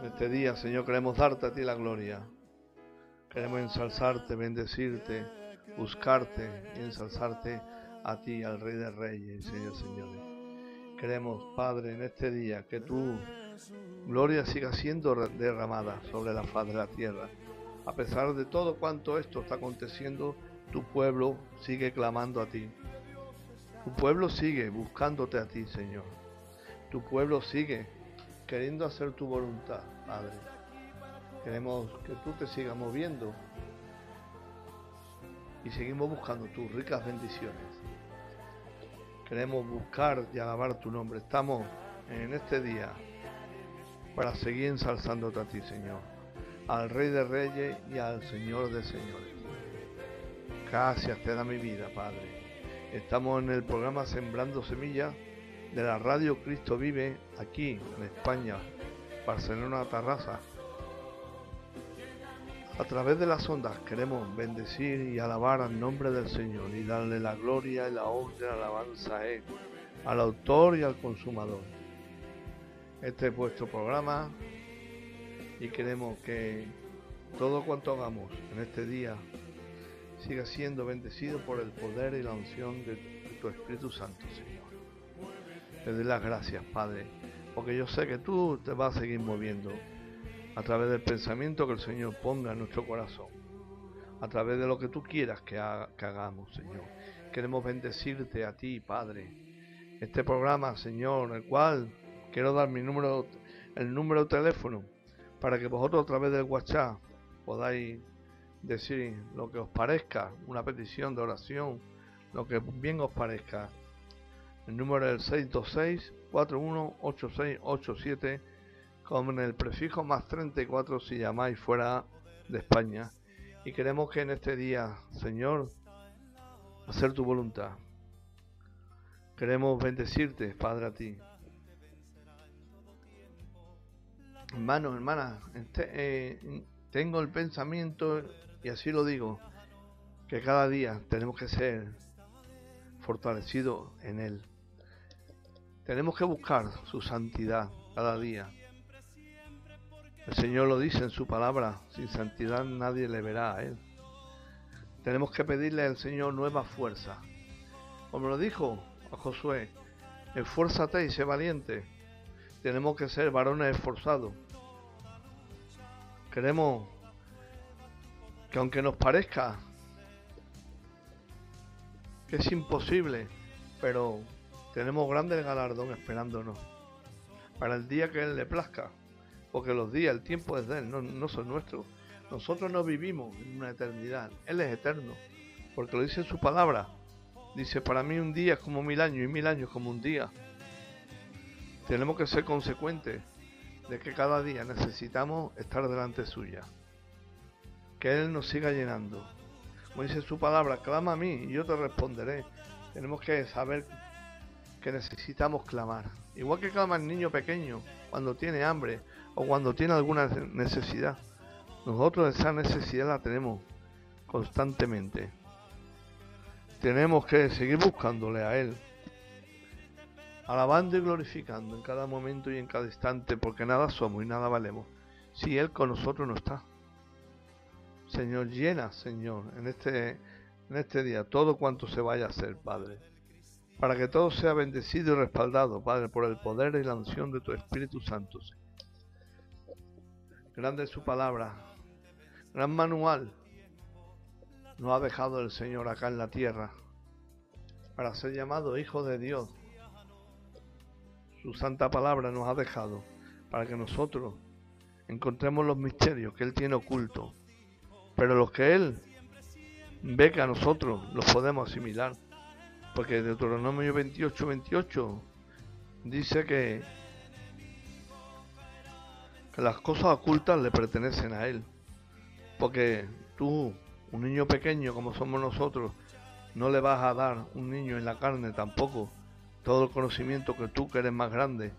En este día, Señor, queremos darte a ti la gloria. Queremos ensalzarte, bendecirte, buscarte y ensalzarte a ti, al Rey de Reyes Señor Señores. Queremos, Padre, en este día que tu gloria siga siendo derramada sobre la faz de la tierra. A pesar de todo cuanto esto está aconteciendo, tu pueblo sigue clamando a ti. Tu pueblo sigue buscándote a ti, Señor. Tu pueblo sigue queriendo hacer tu voluntad, Padre. Queremos que tú te sigas moviendo y seguimos buscando tus ricas bendiciones. Queremos buscar y alabar tu nombre. Estamos en este día para seguir ensalzándote a ti, Señor, al Rey de Reyes y al Señor de Señores. Gracias te da mi vida, Padre. Estamos en el programa Sembrando Semillas de la Radio Cristo Vive aquí en España, Barcelona Tarrasa. A través de las ondas queremos bendecir y alabar al nombre del Señor y darle la gloria y la honra y la alabanza a Él, al autor y al consumador. Este es vuestro programa y queremos que todo cuanto hagamos en este día siga siendo bendecido por el poder y la unción de tu Espíritu Santo, Señor. Te doy las gracias, Padre, porque yo sé que tú te vas a seguir moviendo a través del pensamiento que el Señor ponga en nuestro corazón, a través de lo que tú quieras que, hagamos, Señor. Queremos bendecirte a ti, Padre. Este programa, Señor, el cual quiero dar mi número, el número de teléfono, para que vosotros a través del WhatsApp podáis decir lo que os parezca, una petición de oración, lo que bien os parezca. El número es el 626-418687 con el prefijo más 34 si llamáis fuera de España. Y queremos que en este día, Señor, hacer tu voluntad. Queremos bendecirte, Padre, a ti. Hermanos, hermanas, este, eh, tengo el pensamiento y así lo digo, que cada día tenemos que ser fortalecidos en Él. Tenemos que buscar su santidad cada día. El Señor lo dice en su palabra, sin santidad nadie le verá a Él. Tenemos que pedirle al Señor nueva fuerza. Como lo dijo a Josué, esfuérzate y sé valiente. Tenemos que ser varones esforzados. Queremos que aunque nos parezca que es imposible, pero tenemos grande galardón esperándonos para el día que Él le plazca, porque los días, el tiempo es de Él, no, no son nuestros. Nosotros no vivimos en una eternidad, Él es eterno, porque lo dice su palabra. Dice, para mí un día es como mil años y mil años como un día. Tenemos que ser consecuentes de que cada día necesitamos estar delante suya que Él nos siga llenando. Como dice su palabra, clama a mí y yo te responderé. Tenemos que saber que necesitamos clamar. Igual que clama el niño pequeño cuando tiene hambre o cuando tiene alguna necesidad. Nosotros esa necesidad la tenemos constantemente. Tenemos que seguir buscándole a Él. Alabando y glorificando en cada momento y en cada instante, porque nada somos y nada valemos si Él con nosotros no está. Señor, llena, Señor, en este, en este día todo cuanto se vaya a hacer, Padre. Para que todo sea bendecido y respaldado, Padre, por el poder y la unción de tu Espíritu Santo. Grande es su palabra. Gran manual nos ha dejado el Señor acá en la tierra para ser llamado Hijo de Dios. Su santa palabra nos ha dejado para que nosotros encontremos los misterios que Él tiene ocultos pero los que Él ve que a nosotros los podemos asimilar. Porque Deuteronomio 28, 28 dice que, que las cosas ocultas le pertenecen a Él. Porque tú, un niño pequeño como somos nosotros, no le vas a dar un niño en la carne tampoco todo el conocimiento que tú que eres más grande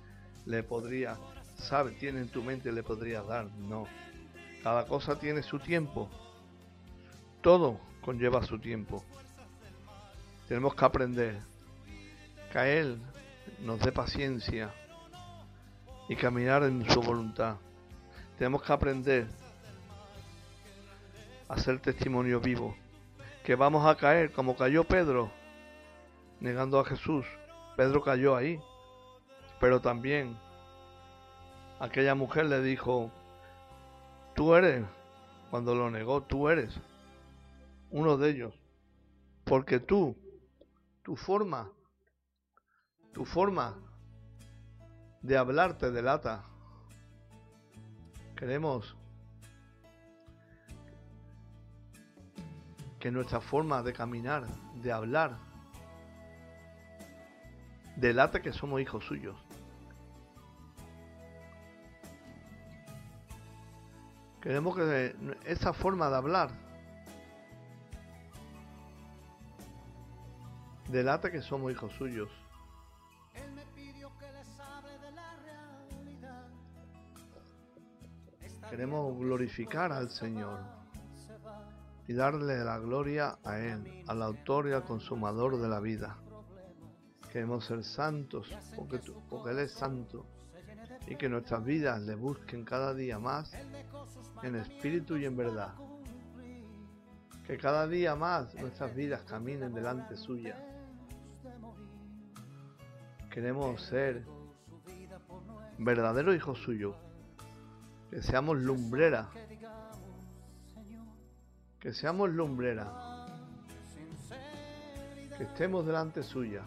le podría, sabe, tiene en tu mente le podrías dar. No. Cada cosa tiene su tiempo todo conlleva su tiempo. Tenemos que aprender que a Él nos dé paciencia y caminar en su voluntad. Tenemos que aprender a ser testimonio vivo. Que vamos a caer como cayó Pedro, negando a Jesús. Pedro cayó ahí. Pero también aquella mujer le dijo, tú eres, cuando lo negó, tú eres uno de ellos. Porque tú, tu forma, tu forma de hablar te delata. Queremos que nuestra forma de caminar, de hablar, delata que somos hijos suyos. Queremos que esa forma de hablar delata que somos hijos suyos. Queremos glorificar al Señor y darle la gloria a Él, al autor y al consumador de la vida. Queremos ser santos porque, porque Él es santo y que nuestras vidas le busquen cada día más en espíritu y en verdad. Que cada día más nuestras vidas caminen delante suya. Queremos ser verdaderos hijos suyos. Que seamos lumbrera. Que seamos lumbrera. Que estemos delante suya.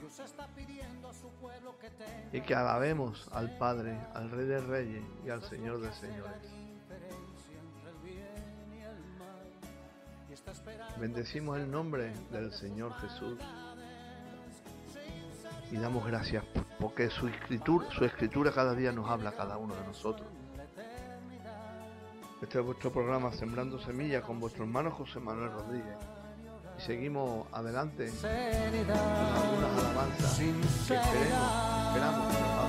Y que alabemos al Padre, al Rey de Reyes y al Señor de Señores. Bendecimos el nombre del Señor Jesús y damos gracias porque su escritura, su escritura cada día nos habla a cada uno de nosotros. Este es vuestro programa Sembrando Semillas con vuestro hermano José Manuel Rodríguez. Y seguimos adelante con algunas alabanzas que esperemos, esperamos irse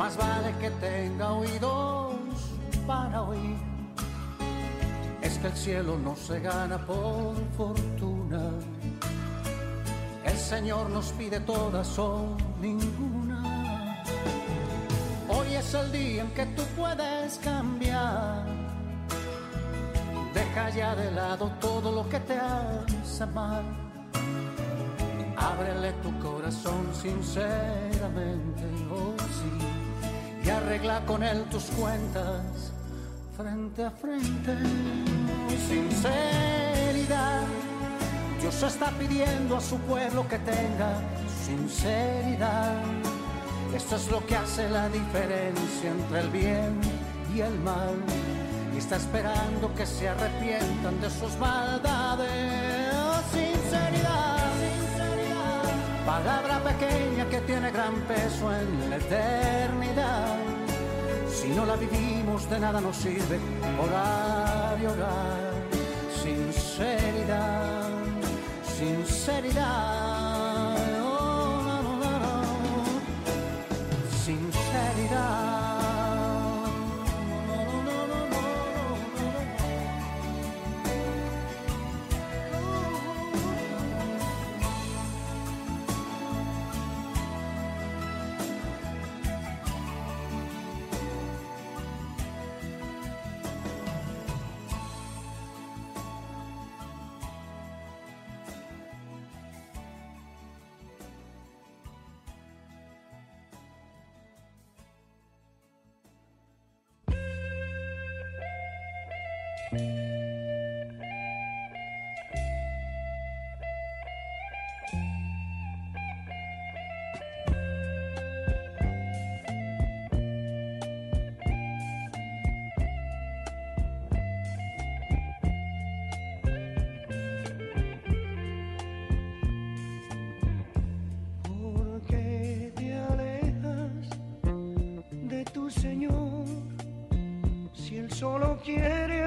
Más vale que tenga oídos para oír. Es que el cielo no se gana por fortuna. El Señor nos pide todas o ninguna. Hoy es el día en que tú puedes cambiar. Deja ya de lado todo lo que te hace mal Ábrele tu corazón sinceramente, oh sí, y arregla con él tus cuentas frente a frente. Sinceridad, Dios está pidiendo a su pueblo que tenga sinceridad. Esto es lo que hace la diferencia entre el bien y el mal. Y está esperando que se arrepientan de sus maldades. Palabra pequeña que tiene gran peso en la eternidad. Si no la vivimos de nada nos sirve orar y orar. Sinceridad, sinceridad. Quiere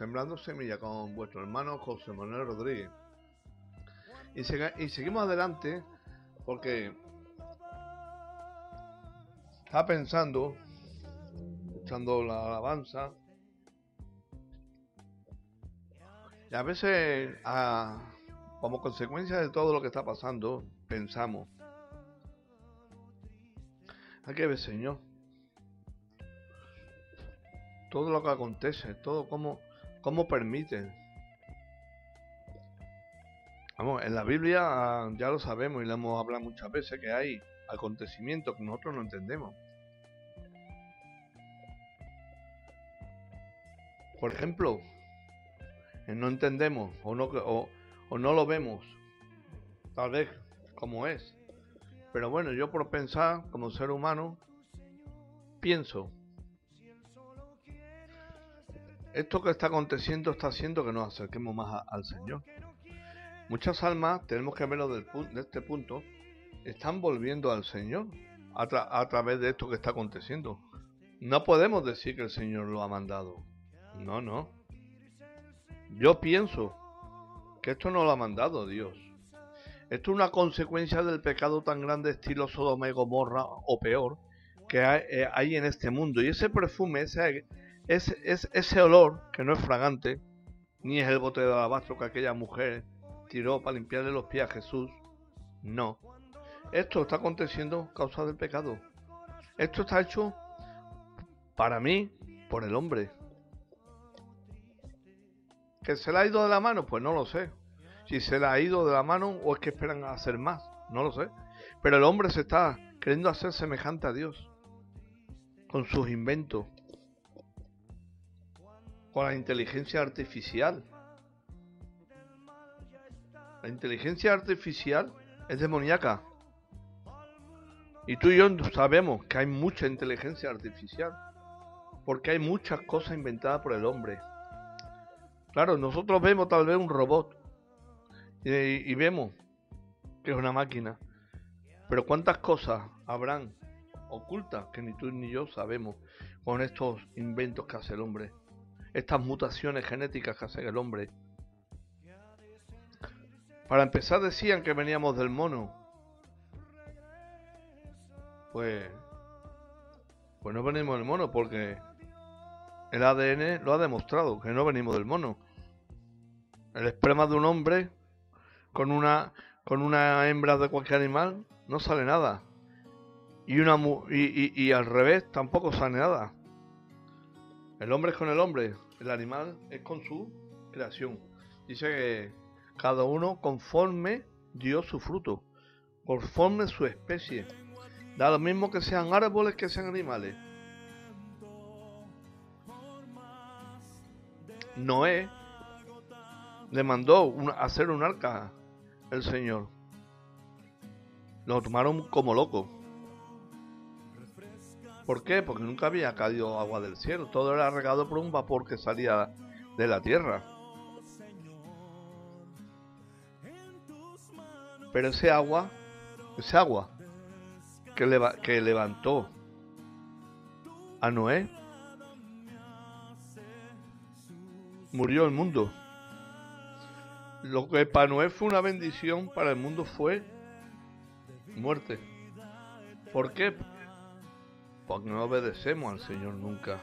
Sembrando Semilla con vuestro hermano José Manuel Rodríguez. Y, seguimos adelante porque estaba pensando, escuchando la alabanza, y a veces, a- como consecuencia de todo lo que está pasando, pensamos, hay que ver, Señor, todo lo que acontece, todo como, como permite. Vamos, en la Biblia ah, ya lo sabemos y lo hemos hablado muchas veces que hay acontecimientos que nosotros no entendemos. Por ejemplo, no entendemos o no, o, o no lo vemos, tal vez como es. Pero bueno, yo por pensar como ser humano, pienso, esto que está aconteciendo está haciendo que nos acerquemos más al Señor. Muchas almas, tenemos que verlo del de este punto, están volviendo al Señor a, tra- a través de esto que está aconteciendo. No podemos decir que el Señor lo ha mandado. No, no. Yo pienso que esto no lo ha mandado Dios. Esto es una consecuencia del pecado tan grande estilo Sodoma y Gomorra o peor que hay, eh, hay en este mundo. Y ese perfume, ese, ese, ese, olor que no es fragante, ni es el bote de alabastro que aquella mujer tiró para limpiarle los pies a Jesús. No. Esto está aconteciendo causa del pecado. Esto está hecho para mí por el hombre. ¿Que se le ha ido de la mano? Pues no lo sé. Si se le ha ido de la mano o es que esperan hacer más, no lo sé. Pero el hombre se está queriendo hacer semejante a Dios con sus inventos, con la inteligencia artificial. La inteligencia artificial es demoníaca. Y tú y yo sabemos que hay mucha inteligencia artificial. Porque hay muchas cosas inventadas por el hombre. Claro, nosotros vemos tal vez un robot. Y, vemos que es una máquina. Pero cuántas cosas habrán ocultas que ni tú ni yo sabemos con estos inventos que hace el hombre. Estas mutaciones genéticas que hace el hombre. Para empezar decían que veníamos del mono. Pues... Pues no venimos del mono porque el ADN lo ha demostrado, que no venimos del mono. El esperma de un hombre con una con una hembra de cualquier animal no sale nada. Y una y- y al revés tampoco sale nada. El hombre es con el hombre, el animal es con su creación. Dice que cada uno conforme dio su fruto, conforme su especie. Da lo mismo que sean árboles que sean animales. Noé le mandó hacer un arca el Señor. Lo tomaron como loco. ¿Por qué? Porque nunca había caído agua del cielo. Todo era regado por un vapor que salía de la tierra. Pero ese agua, ese agua que, leva- que levantó a Noé, murió el mundo. Lo que para Noé fue una bendición, para el mundo fue muerte. ¿Por qué? Porque no obedecemos al Señor nunca.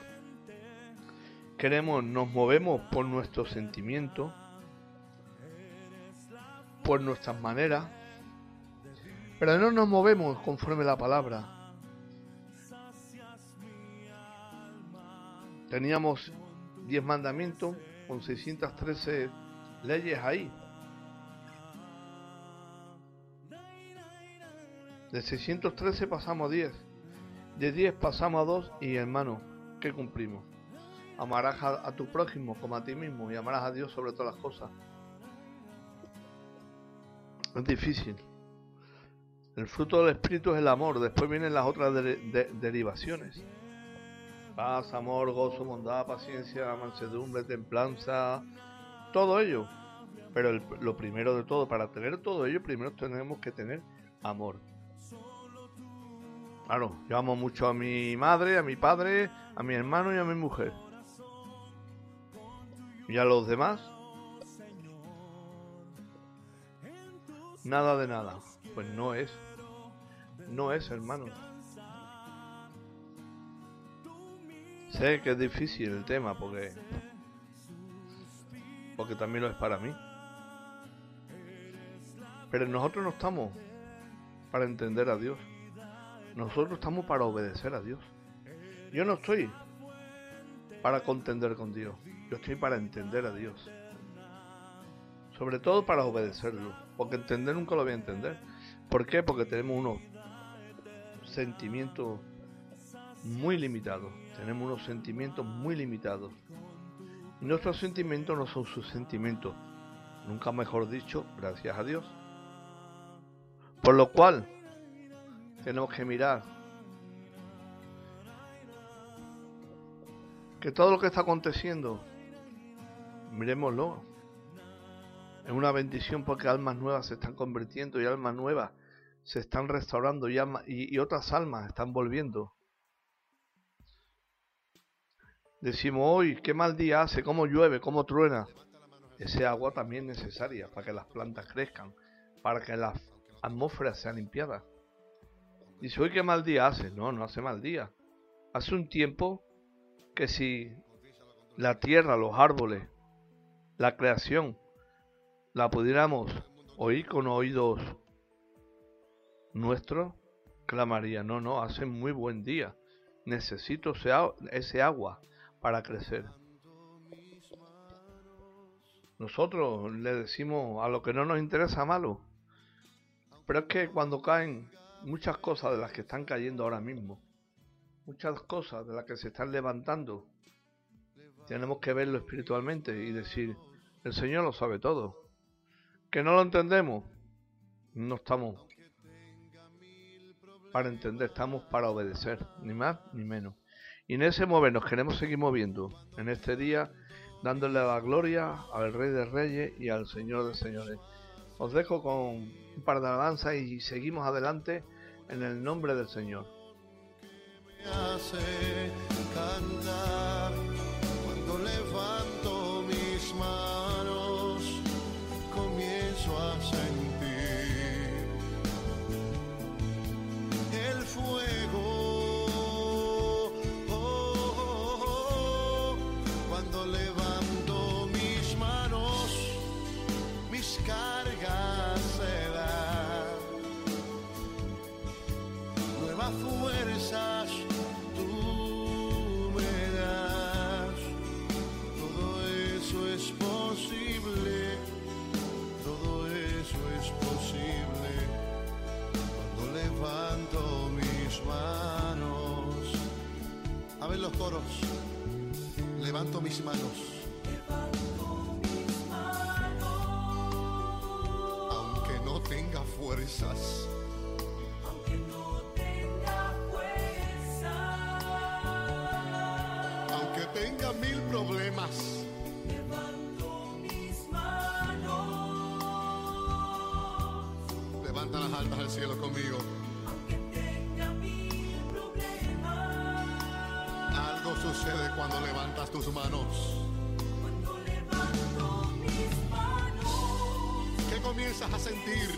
queremos, nos movemos por nuestros sentimientos, por nuestras maneras, pero no nos movemos conforme la palabra. Teníamos 10 mandamientos con 613 leyes ahí. De 613 pasamos a 10. De 10 pasamos a 2 y hermano, ¿qué cumplimos? Amarás a, tu prójimo como a ti mismo y amarás a Dios sobre todas las cosas. Es difícil. El fruto del Espíritu es el amor. Después vienen las otras derivaciones. Paz, amor, gozo, bondad, paciencia, mansedumbre, templanza. Todo ello. Pero lo primero de todo, para tener todo ello, primero tenemos que tener amor. Claro, yo amo mucho a mi madre, a mi padre, a mi hermano y a mi mujer. Y a los demás, nada de nada. Pues no es. No es, hermano. Sé que es difícil el tema porque porque también lo es para mí. Pero nosotros no estamos para entender a Dios. Nosotros estamos para obedecer a Dios. Yo no estoy para contender con Dios. Yo estoy para entender a Dios. Sobre todo para obedecerlo. Porque entender nunca lo voy a entender. ¿Por qué? Porque tenemos unos sentimientos muy limitados. Tenemos unos sentimientos muy limitados. Y nuestros sentimientos no son sus sentimientos. Nunca mejor dicho, gracias a Dios. Por lo cual, tenemos que mirar que todo lo que está aconteciendo, miremoslo, es una bendición porque almas nuevas se están convirtiendo y almas nuevas se están restaurando y, y, otras almas están volviendo. Decimos hoy, qué mal día hace, cómo llueve, cómo truena. Ese agua también es necesaria para que las plantas crezcan, para que las atmósferas sean limpiadas. Dice, hoy qué mal día hace. No, no hace mal día. Hace un tiempo que si la tierra, los árboles, la creación, la pudiéramos oír con oídos nuestros, clamaría, no, no, hace muy buen día. Necesito ese agua para crecer. Nosotros le decimos a lo que no nos interesa malo. Pero es que cuando caen muchas cosas de las que están cayendo ahora mismo, muchas cosas de las que se están levantando, tenemos que verlo espiritualmente y decir, el Señor lo sabe todo. ¿Que no lo entendemos? No estamos para entender, estamos para obedecer, ni más ni menos. Y en ese mover nos queremos seguir moviendo en este día, dándole la gloria al Rey de Reyes y al Señor de Señores. Os dejo con un par de alabanzas y seguimos adelante en el nombre del Señor. cuando levanto mis a Nuevas fuerzas tú me das. Todo eso es posible es posible cuando levanto mis manos. A ver los coros. Levanto mis manos. Levanto mis manos. Aunque no tenga fuerzas. Al cielo conmigo. Aunque tenga mil problemas. Algo sucede cuando levantas tus manos. Cuando levanto mis manos. ¿Qué comienzas a sentir?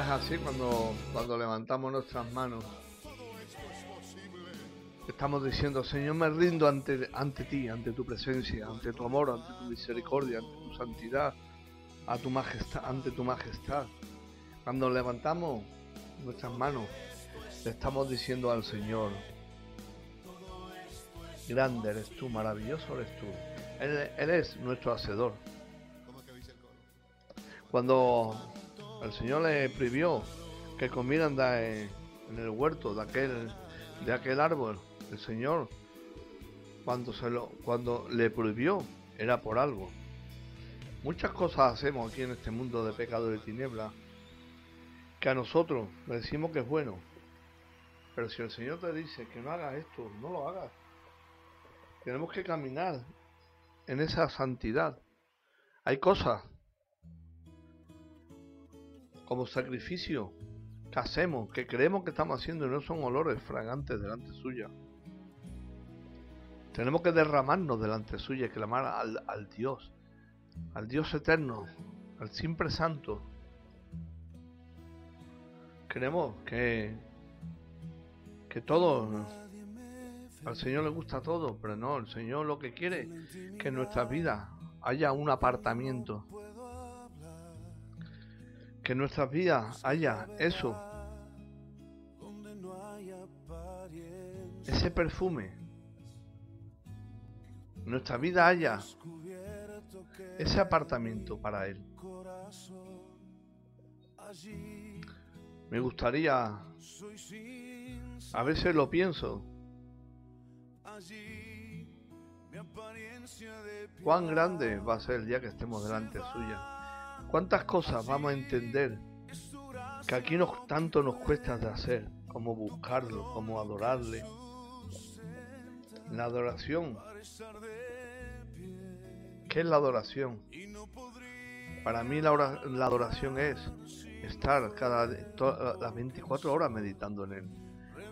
Es así cuando, cuando levantamos nuestras manos. Estamos diciendo, Señor, me rindo ante, ante ti, ante tu presencia, ante tu amor, ante tu misericordia, ante tu santidad, a tu majestad, ante tu majestad. Cuando levantamos nuestras manos, le estamos diciendo al Señor, grande eres tú, maravilloso eres tú. Él, él es nuestro hacedor. Cuando el Señor le prohibió que comieran de, en el huerto de aquel, de aquel árbol. El Señor, cuando, se lo, cuando le prohibió, era por algo. Muchas cosas hacemos aquí en este mundo de pecado y tiniebla que a nosotros le decimos que es bueno. Pero si el Señor te dice que no hagas esto, no lo hagas. Tenemos que caminar en esa santidad. Hay cosas como sacrificio que hacemos, que creemos que estamos haciendo no son olores fragantes delante suya. Tenemos que derramarnos delante suya y clamar al, Dios, al Dios eterno, al siempre santo. Creemos que, que todo, al Señor le gusta todo, pero no, el Señor lo que quiere que en nuestra vida haya un apartamiento que en nuestras vidas haya eso, ese perfume, nuestra vida haya ese apartamento para Él. Me gustaría, a veces lo pienso, cuán grande va a ser el día que estemos delante suya. ¿Cuántas cosas vamos a entender que aquí nos, tanto nos cuesta de hacer, como buscarlo, como adorarle? La adoración. ¿Qué es la adoración? Para mí la, la adoración es estar cada las 24 horas meditando en él.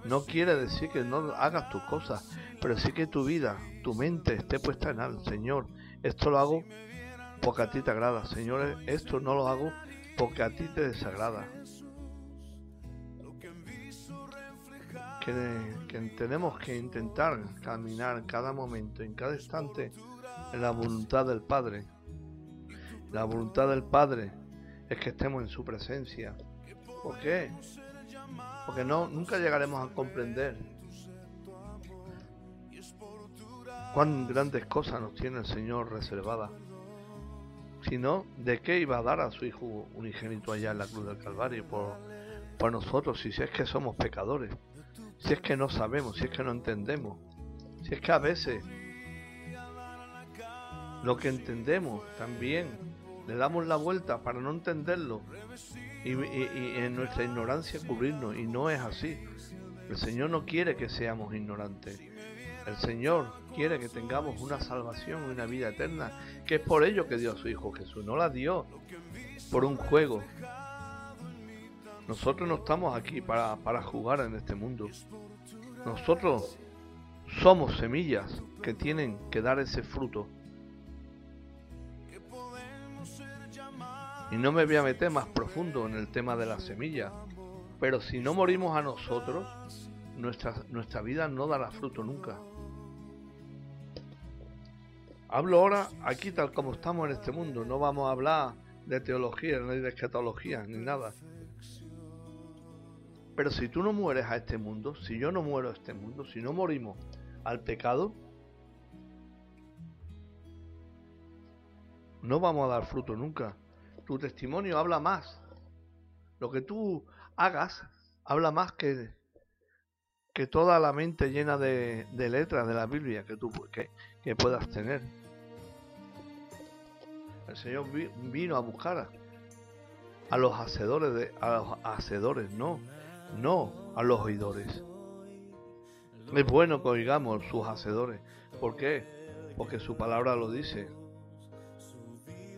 No quiere decir que no hagas tus cosas, pero sí que tu vida, tu mente esté puesta en él. Señor, esto lo hago porque a ti te agrada. Señor, esto no lo hago porque a ti te desagrada. Que, tenemos que intentar caminar cada momento, en cada instante, en la voluntad del Padre. La voluntad del Padre es que estemos en su presencia. ¿Por qué? Porque no, nunca llegaremos a comprender cuán grandes cosas nos tiene el Señor reservadas sino de qué iba a dar a su Hijo unigénito allá en la cruz del Calvario por, por nosotros, si es que somos pecadores, si es que no sabemos, si es que no entendemos, si es que a veces lo que entendemos también le damos la vuelta para no entenderlo y, y en nuestra ignorancia cubrirnos y no es así. El Señor no quiere que seamos ignorantes. El Señor quiere que tengamos una salvación y una vida eterna, que es por ello que dio a su Hijo Jesús. No la dio por un juego. Nosotros no estamos aquí para, para jugar en este mundo. Nosotros somos semillas que tienen que dar ese fruto. Y no me voy a meter más profundo en el tema de la semilla. Pero si no morimos a nosotros, nuestra, nuestra vida no dará fruto nunca. Hablo ahora aquí tal como estamos en este mundo, no vamos a hablar de teología, ni de escatología, ni nada. Pero si tú no mueres a este mundo, si yo no muero a este mundo, si no morimos al pecado, no vamos a dar fruto nunca. Tu testimonio habla más. Lo que tú hagas habla más que, que toda la mente llena de, letras de la Biblia que tú que puedas tener. El Señor vino a buscar a, los hacedores de, a los hacedores, no, no a los oidores. Es bueno que oigamos sus hacedores. ¿Por qué? Porque su palabra lo dice.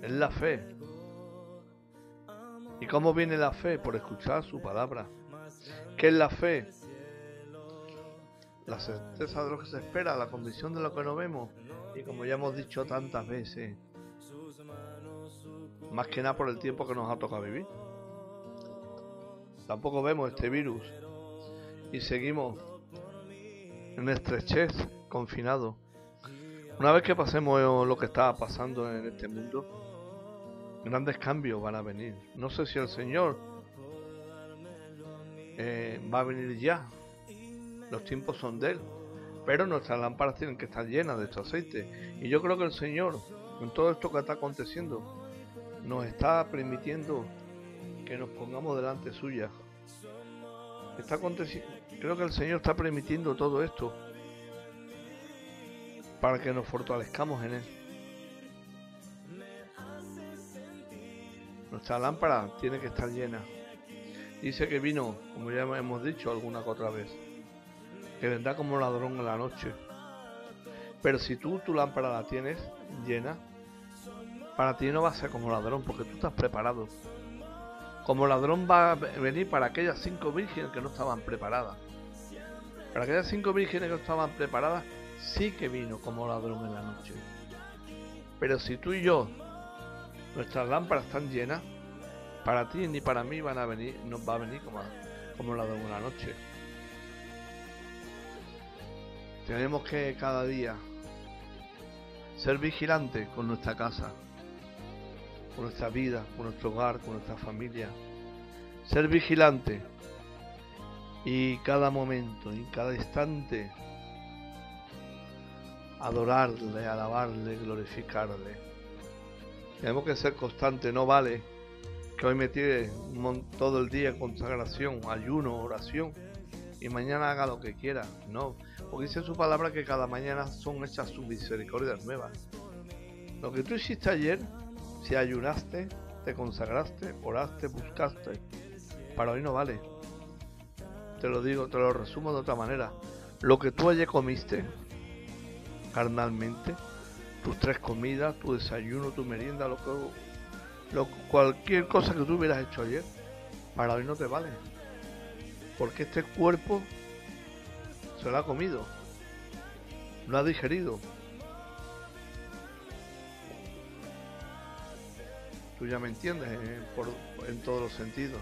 Es la fe. ¿Y cómo viene la fe? Por escuchar su palabra. ¿Qué es la fe? la certeza de lo que se espera, la convicción de lo que no vemos. Y como ya hemos dicho tantas veces, más que nada por el tiempo que nos ha tocado vivir. tampoco vemos este virus y seguimos en estrechez, confinados. Una vez que pasemos lo que está pasando en este mundo, grandes cambios van a venir. No sé si el Señor eh, va a venir ya. Los tiempos son de Él. Pero nuestras lámparas tienen que estar llenas de este aceite. Y yo creo que el Señor, con todo esto que está aconteciendo, nos está permitiendo que nos pongamos delante suya. Está creo que el Señor está permitiendo todo esto para que nos fortalezcamos en Él. Nuestra lámpara tiene que estar llena. Dice que vino, como ya hemos dicho alguna otra vez, que vendrá como ladrón en la noche. Pero si tú tu lámpara la tienes llena, para ti no va a ser como ladrón, porque tú estás preparado. Como ladrón va a venir para aquellas cinco vírgenes que no estaban preparadas. Para aquellas cinco vírgenes que no estaban preparadas, sí que vino como ladrón en la noche. Pero si tú y yo, nuestras lámparas están llenas, para ti ni para mí van a venir, nos va a venir como, como ladrón en la noche. Tenemos que cada día ser vigilantes con nuestra casa, con nuestra vida, con nuestro hogar, con nuestra familia. Ser vigilantes y cada momento, y cada instante adorarle, alabarle, glorificarle. Tenemos que ser constantes, no vale que hoy me tire todo el día consagración, ayuno, oración y mañana haga lo que quiera. No, porque dice su palabra que cada mañana son hechas sus misericordias nuevas. Lo que tú hiciste ayer, si ayunaste, te consagraste, oraste, buscaste, para hoy no vale. Te lo digo, te lo resumo de otra manera. Lo que tú ayer comiste, carnalmente, tus tres comidas, tu desayuno, tu merienda, lo que, cualquier cosa que tú hubieras hecho ayer, para hoy no te vale. Porque este cuerpo se lo ha comido, lo ha digerido. Tú ya me entiendes eh, en todos los sentidos.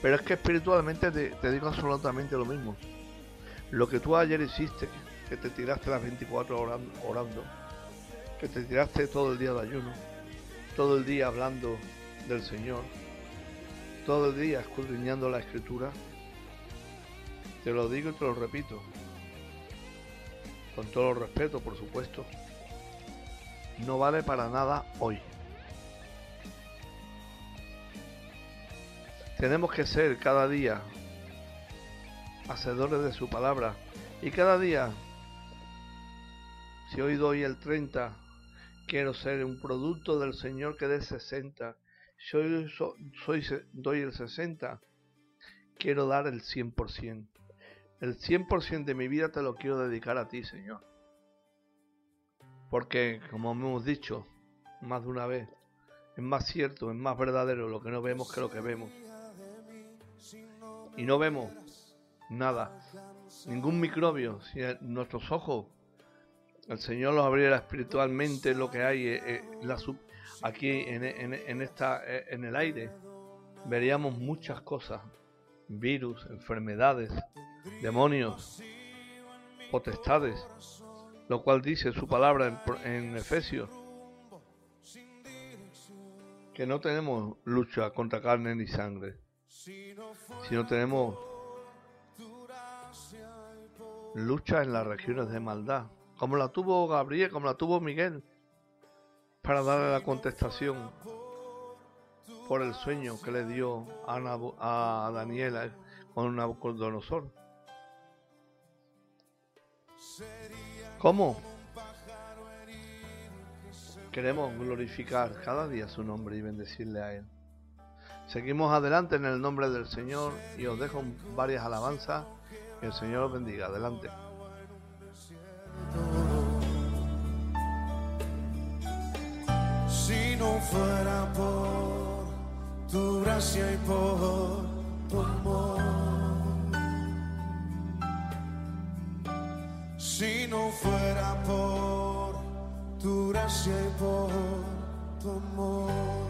Pero es que espiritualmente te, te digo absolutamente lo mismo. Lo que tú ayer hiciste, que te tiraste las 24 horas orando, que te tiraste todo el día de ayuno, todo el día hablando del Señor, todo el día escudriñando la escritura, te lo digo y te lo repito, con todo el respeto, por supuesto, no vale para nada hoy. Tenemos que ser cada día hacedores de su palabra y cada día si hoy doy el 30, quiero ser un producto del Señor que dé 60. Si hoy soy, doy el 60, quiero dar el 100%. El 100% de mi vida te lo quiero dedicar a ti, Señor. Porque, como hemos dicho más de una vez, es más cierto, es más verdadero lo que no vemos que lo que vemos. Y no vemos nada, ningún microbio. Si nuestros ojos el Señor los abriera espiritualmente lo que hay eh, eh, aquí en, esta, eh, en el aire, veríamos muchas cosas, virus, enfermedades, demonios, potestades, lo cual dice su palabra en, en Efesios, que no tenemos lucha contra carne ni sangre, sino tenemos lucha en las regiones de maldad como la tuvo Gabriel, como la tuvo Miguel, para darle la contestación por el sueño que le dio a, a Daniela con Nabucodonosor. ¿Cómo? Queremos glorificar cada día su nombre y bendecirle a Él. Seguimos adelante en el nombre del Señor y os dejo varias alabanzas. Que el Señor os bendiga. Adelante. Si no fuera por tu gracia y por tu amor. Si no fuera por tu gracia y por tu amor.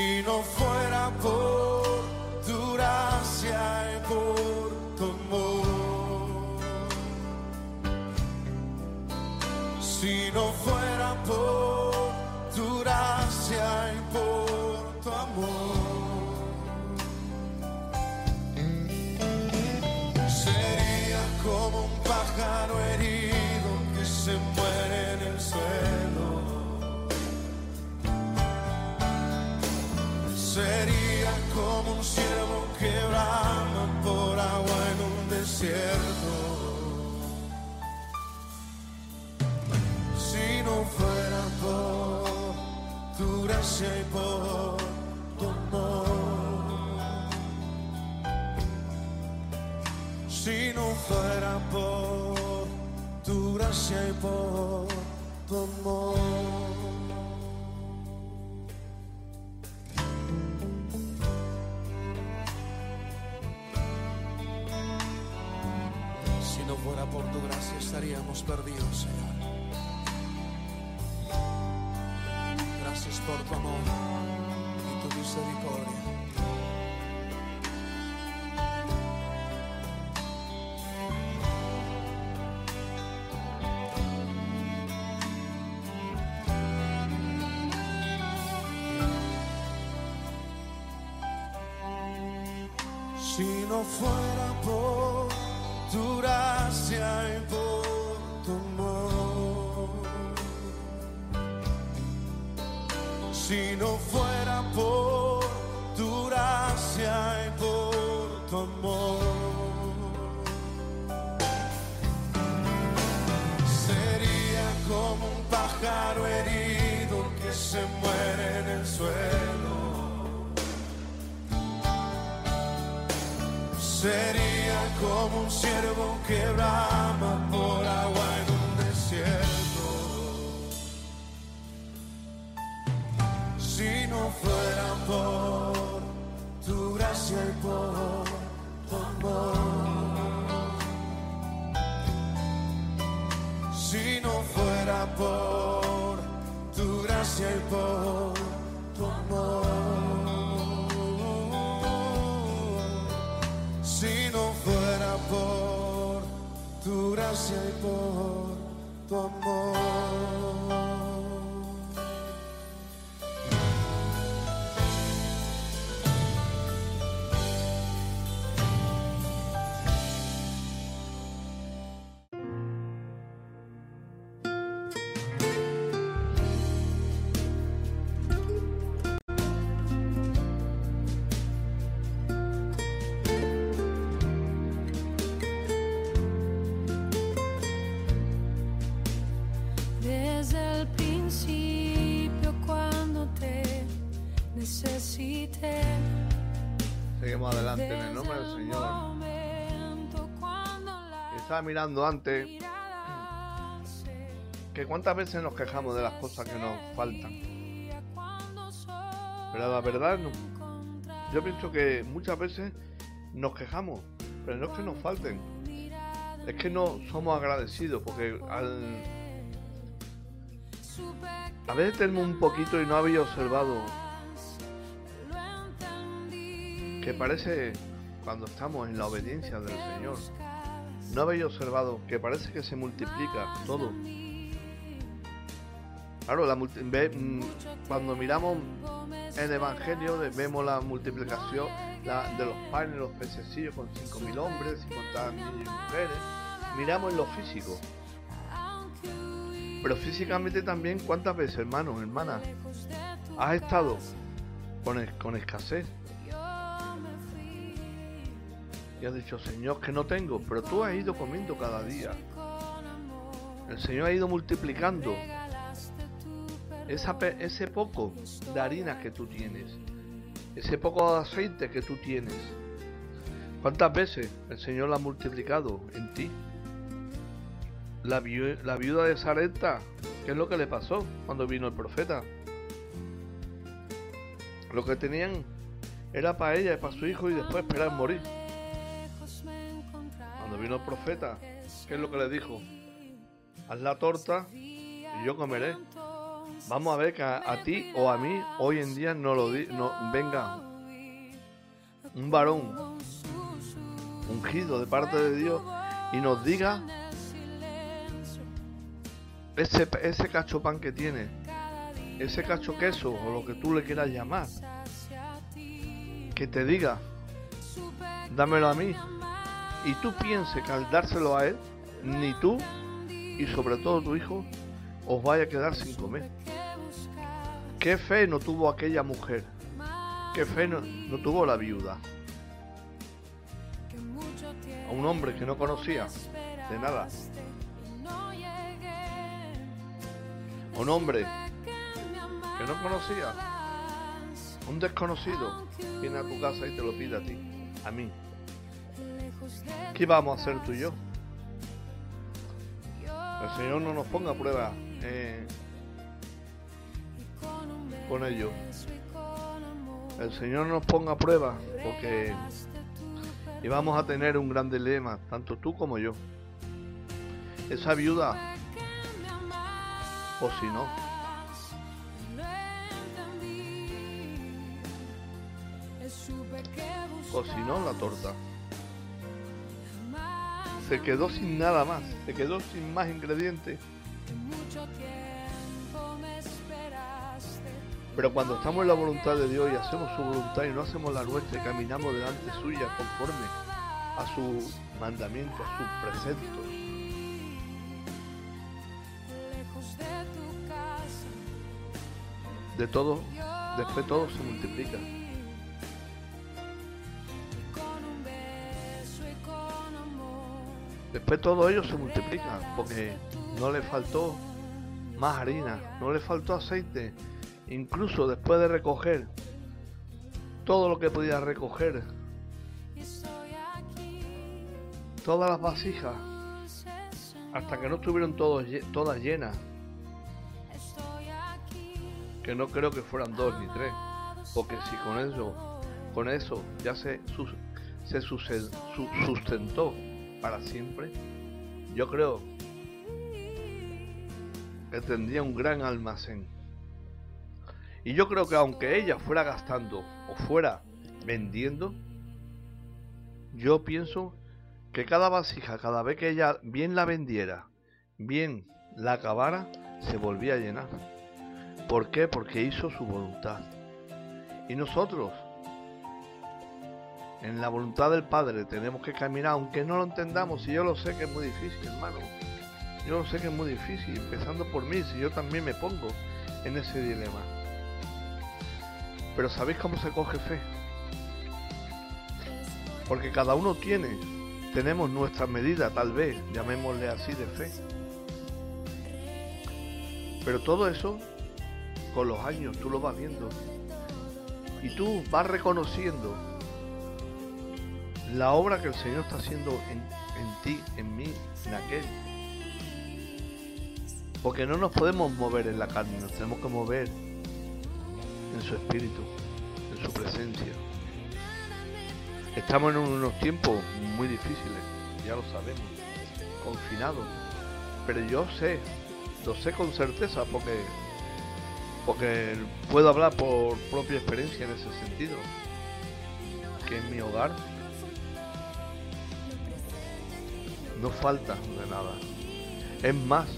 Si no fuera por tu gracia y por tu amor. Si no fuera por tu gracia y por tu amor. Sería como un pájaro herido que se muere ciervo que brama por agua en un desierto. Si no fuera por tu gracia y por tu amor. Si no fuera por tu gracia y por tu amor. No fuera por tu gracia y por tu amor. Si no fuera Sería como un ciervo que brama por agua en un desierto. Si no fuera por tu gracia y por tu amor. Si no fuera por tu gracia y por tu gracia y por tu amor. Mirando antes que cuántas veces nos quejamos de las cosas que nos faltan. Pero la verdad, yo pienso que muchas veces nos quejamos, pero no es que nos falten. Es que no somos agradecidos porque al, a veces tenemos un poquito y no había observado que parece cuando estamos en la obediencia del Señor. No habéis observado que parece que se multiplica todo. Claro, mm, cuando miramos el Evangelio vemos la multiplicación de los panes, los pececillos con 5.000 hombres, 50 niños y mujeres. Miramos en lo físico. Pero físicamente también, ¿cuántas veces, hermanos, hermanas, has estado con, es- con escasez? Y has dicho, Señor, que no tengo, pero tú has ido comiendo cada día. El Señor ha ido multiplicando ese poco de harina que tú tienes, ese poco de aceite que tú tienes. ¿Cuántas veces el Señor lo ha multiplicado en ti? La, la viuda de Sarepta, ¿qué es lo que le pasó cuando vino el profeta? Lo que tenían era para ella y para su hijo y después esperar morir. Cuando vino el profeta, ¿qué es lo que le dijo? Haz la torta y yo comeré. Vamos a ver que a, ti o a mí hoy en día no lo di, venga un varón ungido de parte de Dios y nos diga ese, ese cacho pan que tiene, ese cacho queso o lo que tú le quieras llamar, que te diga, dámelo a mí. Y tú pienses que al dárselo a él, ni tú y sobre todo tu hijo os vaya a quedar sin comer. ¿Qué fe no tuvo aquella mujer? ¿Qué fe no, no tuvo la viuda? A un hombre que no conocía de nada. Un hombre que no conocía. Un desconocido viene a tu casa y te lo pide a ti, a mí. ¿Qué vamos a hacer tú y yo? El Señor no nos ponga a prueba eh, con ello. El Señor nos ponga a prueba porque y vamos a tener un gran dilema, tanto tú como yo. Esa viuda, o si no, o si no, la torta. Se quedó sin nada más, se quedó sin más ingredientes. Pero cuando estamos en la voluntad de Dios y hacemos su voluntad y no hacemos la nuestra caminamos delante suya conforme a su mandamiento, a sus preceptos, de todo, después todo se multiplica. Después todo ello se multiplica porque no le faltó más harina, no le faltó aceite, incluso después de recoger todo lo que podía recoger, todas las vasijas, hasta que no estuvieron todos, todas llenas, que no creo que fueran dos ni tres, porque si con eso, con eso ya se, se su- sustentó para siempre, yo creo que tendría un gran almacén. Y yo creo que aunque ella fuera gastando o fuera vendiendo, yo pienso que cada vasija, cada vez que ella bien la vendiera, bien la acabara, se volvía a llenar. ¿Por qué? Porque hizo su voluntad. Y nosotros, en la voluntad del Padre, tenemos que caminar, aunque no lo entendamos, y yo lo sé que es muy difícil, hermano. Yo lo sé que es muy difícil, empezando por mí, si yo también me pongo en ese dilema. Pero ¿sabéis cómo se coge fe? Porque cada uno tiene, tenemos nuestra medida, tal vez, llamémosle así, de fe. Pero todo eso, con los años, tú lo vas viendo. Y tú vas reconociendo la obra que el Señor está haciendo en, en ti, en mí, en aquel. Porque no nos podemos mover en la carne, nos tenemos que mover en su espíritu, en su presencia. Estamos en unos tiempos muy difíciles, ya lo sabemos, confinados. Pero yo sé, lo sé con certeza porque porque puedo hablar por propia experiencia en ese sentido. Que en mi hogar no falta de nada. Es más,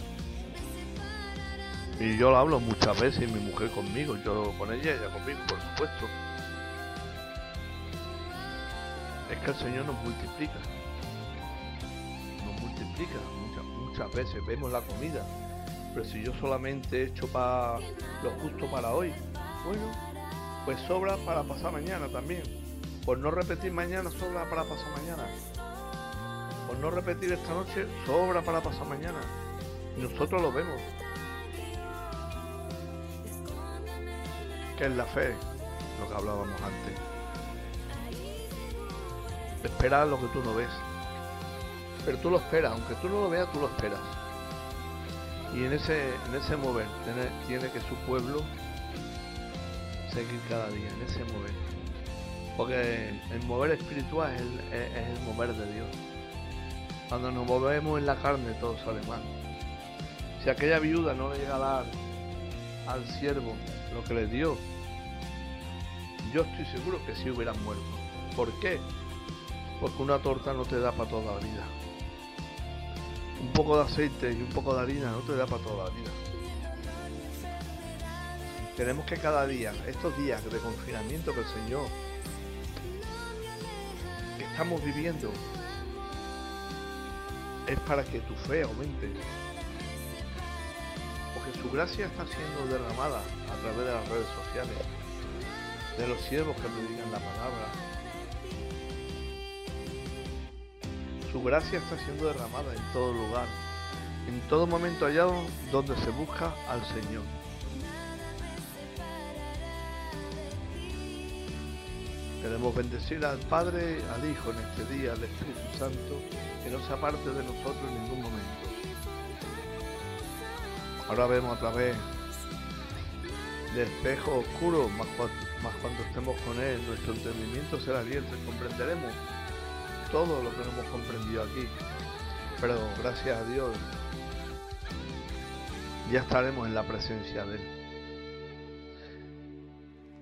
y yo lo hablo muchas veces, mi mujer conmigo, yo con ella, ella conmigo, por supuesto. Es que el Señor nos multiplica. Nos multiplica muchas, muchas veces. Vemos la comida. Pero si yo solamente he hecho para lo justo para hoy, bueno, pues sobra para pasar mañana también. Por no repetir mañana, sobra para pasar mañana. No repetir esta noche, sobra para pasar mañana. Nosotros lo vemos. ¿Qué es la fe? Lo que hablábamos antes. Esperar lo que tú no ves. Pero tú lo esperas, aunque tú no lo veas, tú lo esperas. Y en ese, en ese mover tiene, tiene que su pueblo seguir cada día, en ese mover. Porque el mover espiritual es el mover de Dios. Cuando nos movemos en la carne todo sale mal. Si aquella viuda no le llega a dar al siervo lo que le dio, yo estoy seguro que sí hubieran muerto. ¿Por qué? Porque una torta no te da para toda la vida. Un poco de aceite y un poco de harina no te da para toda la vida. Tenemos que cada día, estos días de confinamiento que el Señor que estamos viviendo, es para que tu fe aumente. Porque su gracia está siendo derramada a través de las redes sociales, de los siervos que predican la palabra. Su gracia está siendo derramada en todo lugar, en todo momento hallado donde se busca al Señor. Queremos bendecir al Padre, al Hijo en este día, al Espíritu Santo, que no se aparte de nosotros en ningún momento. Ahora vemos a través de espejo oscuro, más cuando, más cuando estemos con Él, nuestro entendimiento será abierto y comprenderemos todo lo que no hemos comprendido aquí. Pero gracias a Dios ya estaremos en la presencia de Él.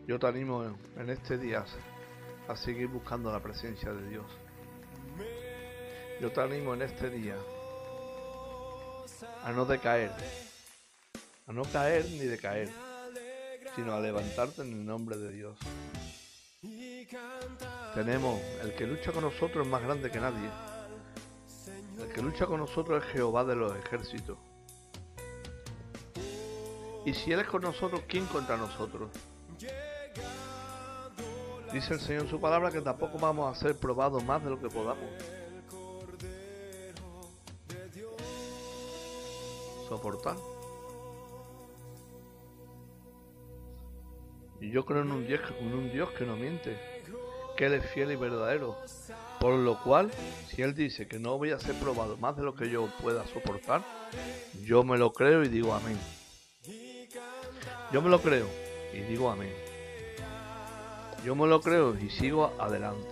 Yo te animo en este día a seguir buscando la presencia de Dios. Yo te animo en este día a no decaer, a no caer ni decaer, sino a levantarte en el nombre de Dios. Tenemos, el que lucha con nosotros es más grande que nadie. El que lucha con nosotros es Jehová de los ejércitos. Y si Él es con nosotros, ¿quién contra nosotros? Dice el Señor en su palabra que tampoco vamos a ser probados más de lo que podamos. Soportar. Y yo creo en un, Dios, que no miente, que Él es fiel y verdadero. Por lo cual, si Él dice que no voy a ser probado más de lo que yo pueda soportar, yo me lo creo y digo amén. Yo me lo creo y digo amén. Yo me lo creo y sigo adelante.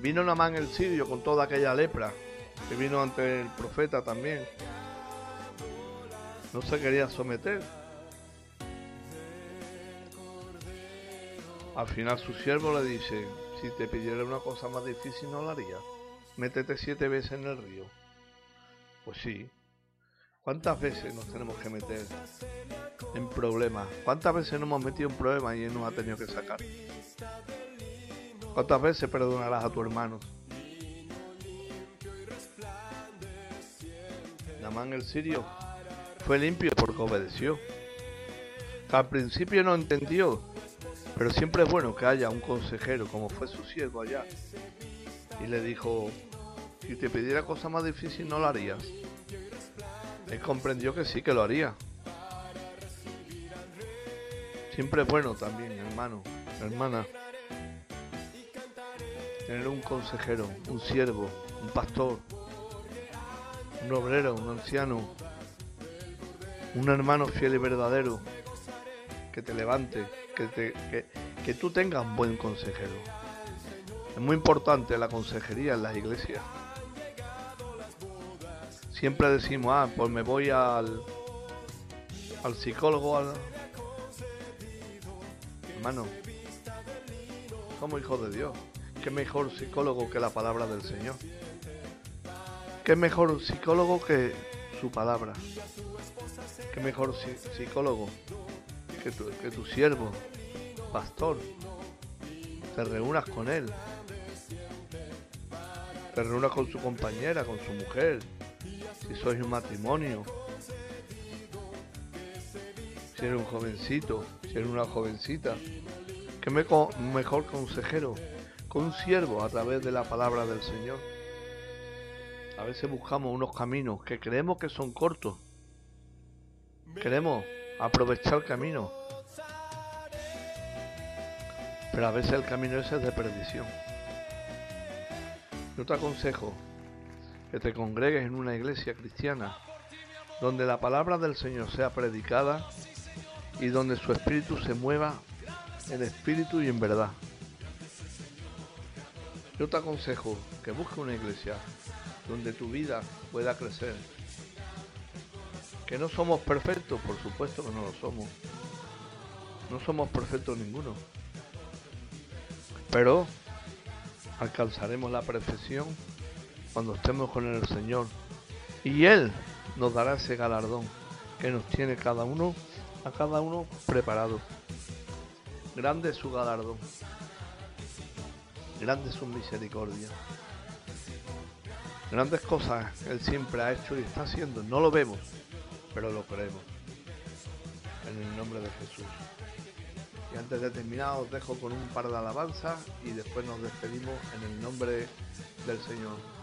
Vino Namán el sirio con toda aquella lepra que vino ante el profeta también. No se quería someter. Al final su siervo le dice, si te pidiera una cosa más difícil no la haría. Métete siete veces en el río. Pues sí. ¿Cuántas veces nos tenemos que meter en problemas? ¿Cuántas veces nos hemos metido en problemas y él nos ha tenido que sacar? ¿Cuántas veces perdonarás a tu hermano? Namán el sirio fue limpio porque obedeció. Al principio no entendió, pero siempre es bueno que haya un consejero como fue su siervo allá. Y le dijo, si te pidiera cosa más difícil no lo harías. Él comprendió que sí que lo haría. Siempre es bueno también, hermano, hermana, tener un consejero, un siervo, un pastor, un obrero, un anciano, un hermano fiel y verdadero que te levante, que, te, que, que tú tengas un buen consejero. Es muy importante la consejería en las iglesias. Siempre decimos, ah, pues me voy al, al psicólogo, al... hermano, somos hijos de Dios. ¿Qué mejor psicólogo que la palabra del Señor? ¿Qué mejor psicólogo que su palabra? ¿Qué mejor psi- psicólogo que tu, que tu siervo, pastor? Te reúnas con él. Te reúnas con su compañera, con su mujer. Si sois un matrimonio. Si eres un jovencito, si eres una jovencita. ¿Qué me- mejor consejero? Con un siervo a través de la palabra del Señor. A veces buscamos unos caminos que creemos que son cortos. Creemos Aprovecha el camino. Pero a veces el camino ese es de perdición. Yo te aconsejo que te congregues en una iglesia cristiana donde la palabra del Señor sea predicada y donde su espíritu se mueva en espíritu y en verdad. Yo te aconsejo que busques una iglesia donde tu vida pueda crecer. Que no somos perfectos, por supuesto que no lo somos. No somos perfectos ninguno. Pero alcanzaremos la perfección cuando estemos con el Señor. Y Él nos dará ese galardón que nos tiene cada uno, a cada uno preparado. Grande es su galardón. Grande es su misericordia. Grandes cosas Él siempre ha hecho y está haciendo. No lo vemos, pero lo creemos. En el nombre de Jesús. Y antes de terminar os dejo con un par de alabanzas y después nos despedimos en el nombre del Señor.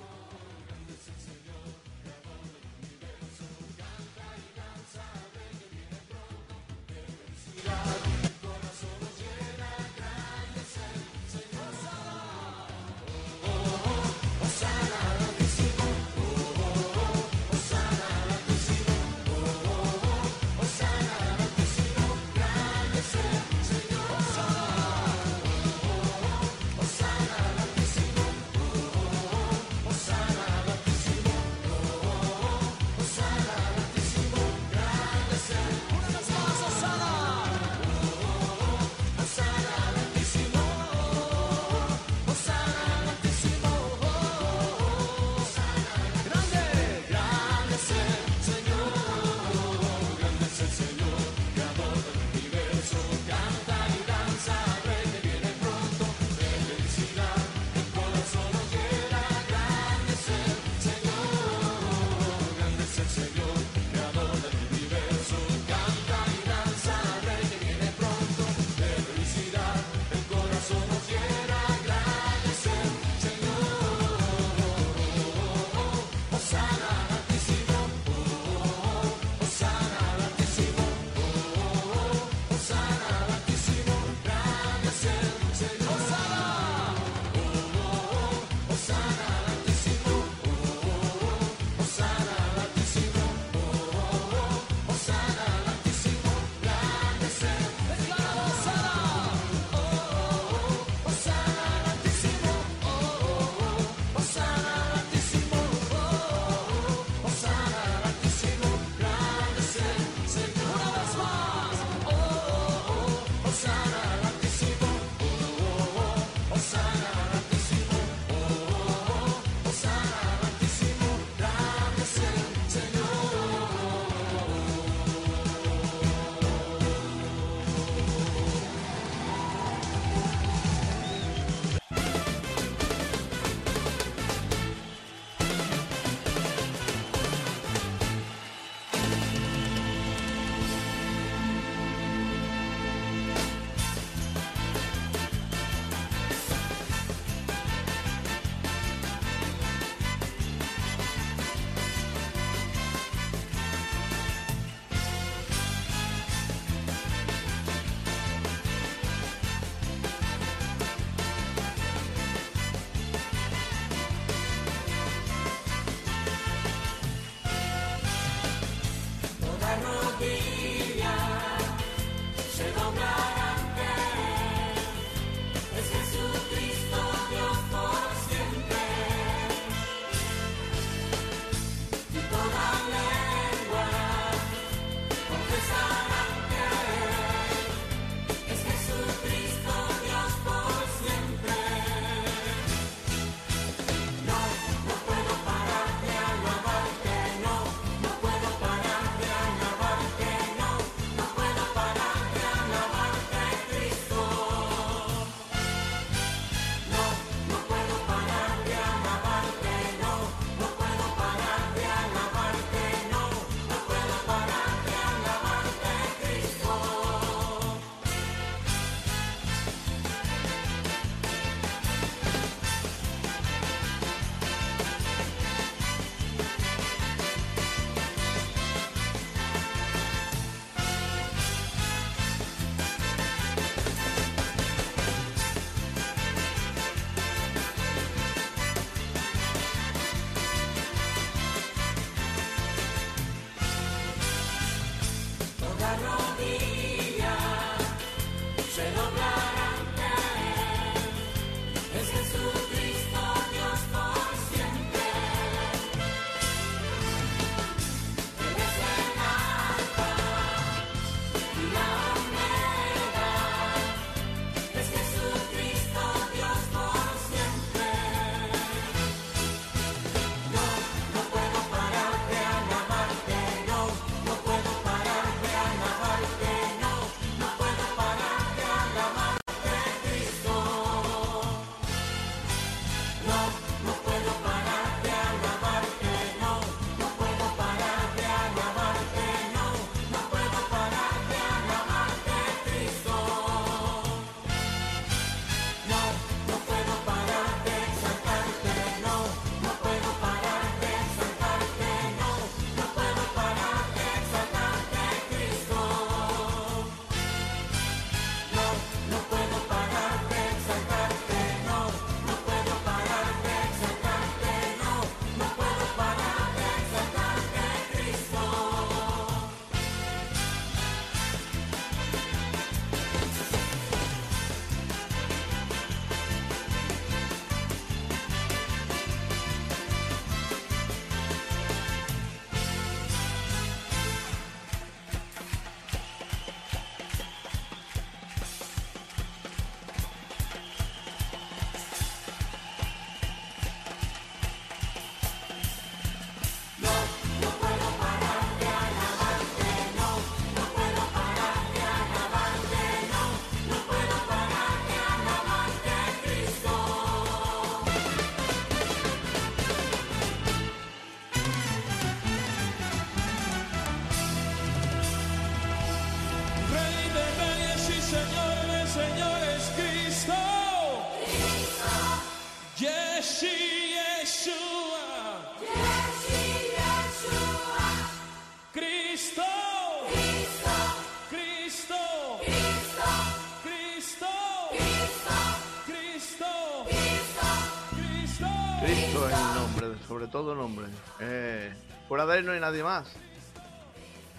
Todo nombre. Eh, fuera de Él no hay nadie más.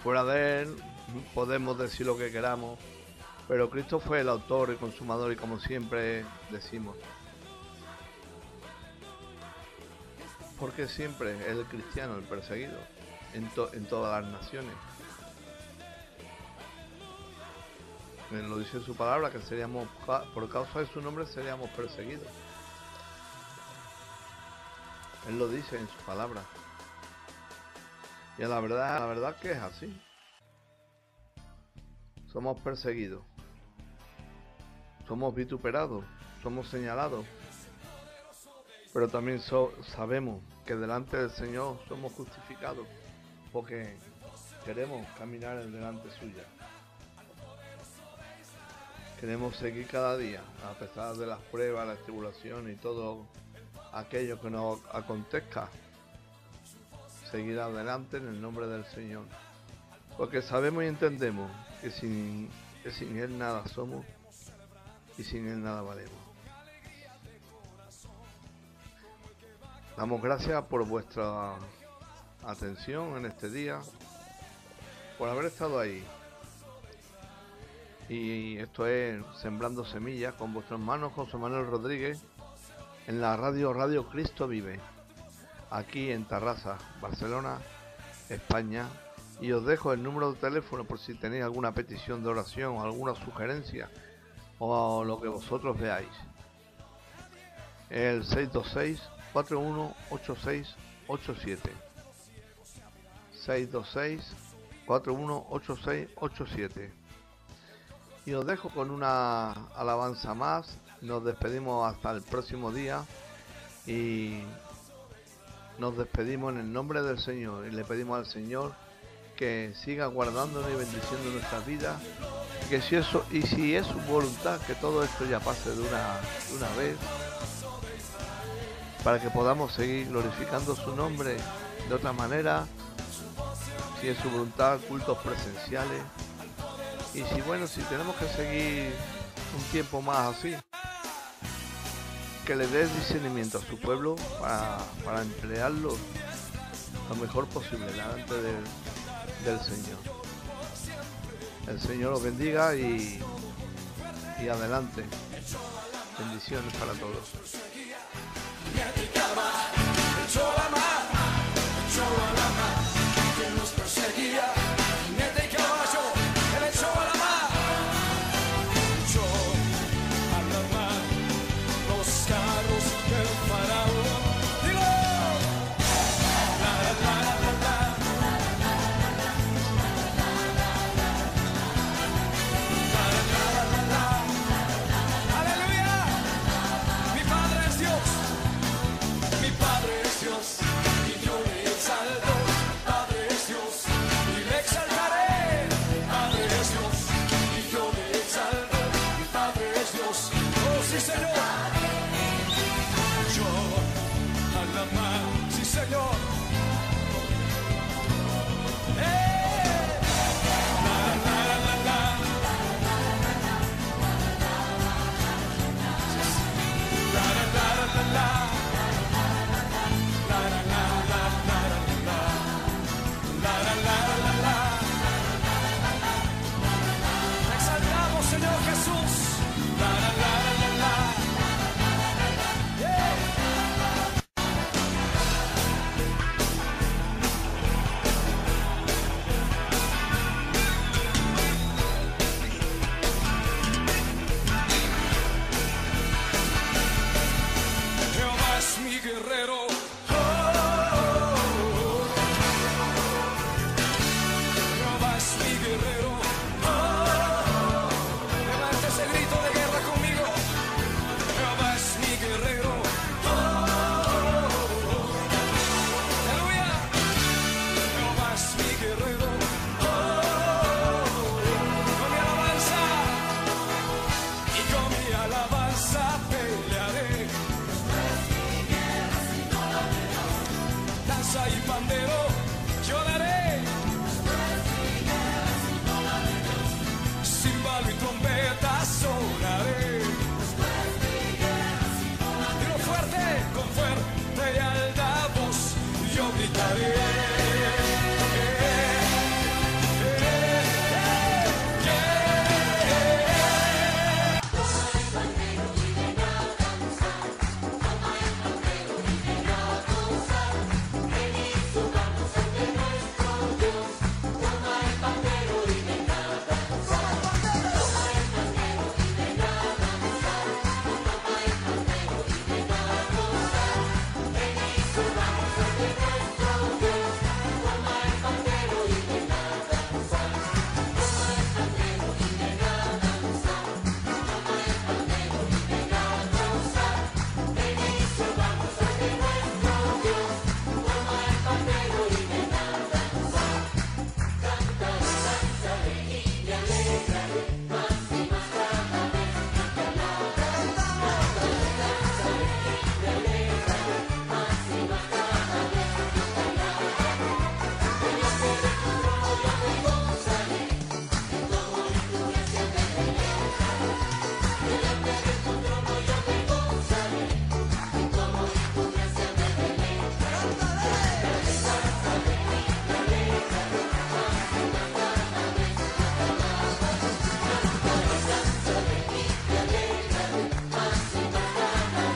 Fuera de Él podemos decir lo que queramos, pero Cristo fue el autor y consumador y como siempre decimos. Porque siempre es el cristiano, el perseguido, en, to- en todas las naciones. Lo dice su palabra, que seríamos, por causa de su nombre seríamos perseguidos. Él lo dice en su palabra. Y la verdad, la verdad que es así. Somos perseguidos. Somos vituperados. Somos señalados. Pero también sabemos que delante del Señor somos justificados. Porque queremos caminar en delante suya. Queremos seguir cada día, a pesar de las pruebas, las tribulaciones y todo aquello que nos acontezca, seguir adelante en el nombre del Señor. Porque sabemos y entendemos que sin, que sin Él nada somos y sin Él nada valemos. Damos gracias por vuestra atención en este día, por haber estado ahí. Y esto es Sembrando Semillas con vuestro hermano José Manuel Rodríguez en la radio Radio Cristo Vive, aquí en Tarrasa, Barcelona, España. Y os dejo el número de teléfono por si tenéis alguna petición de oración o alguna sugerencia o lo que vosotros veáis. El 626 418687 626 418687 y os dejo con una alabanza más. Nos despedimos hasta el próximo día y nos despedimos en el nombre del Señor y le pedimos al Señor que siga guardándonos y bendiciendo nuestras vidas. Que si eso y si es su voluntad que todo esto ya pase de una, de una vez para que podamos seguir glorificando su nombre de otra manera. Si es su voluntad, cultos presenciales. Y si bueno, si tenemos que seguir un tiempo más así, que le des discernimiento a su pueblo para, para emplearlo lo mejor posible delante del, del Señor. El Señor os bendiga y, y adelante. Bendiciones para todos.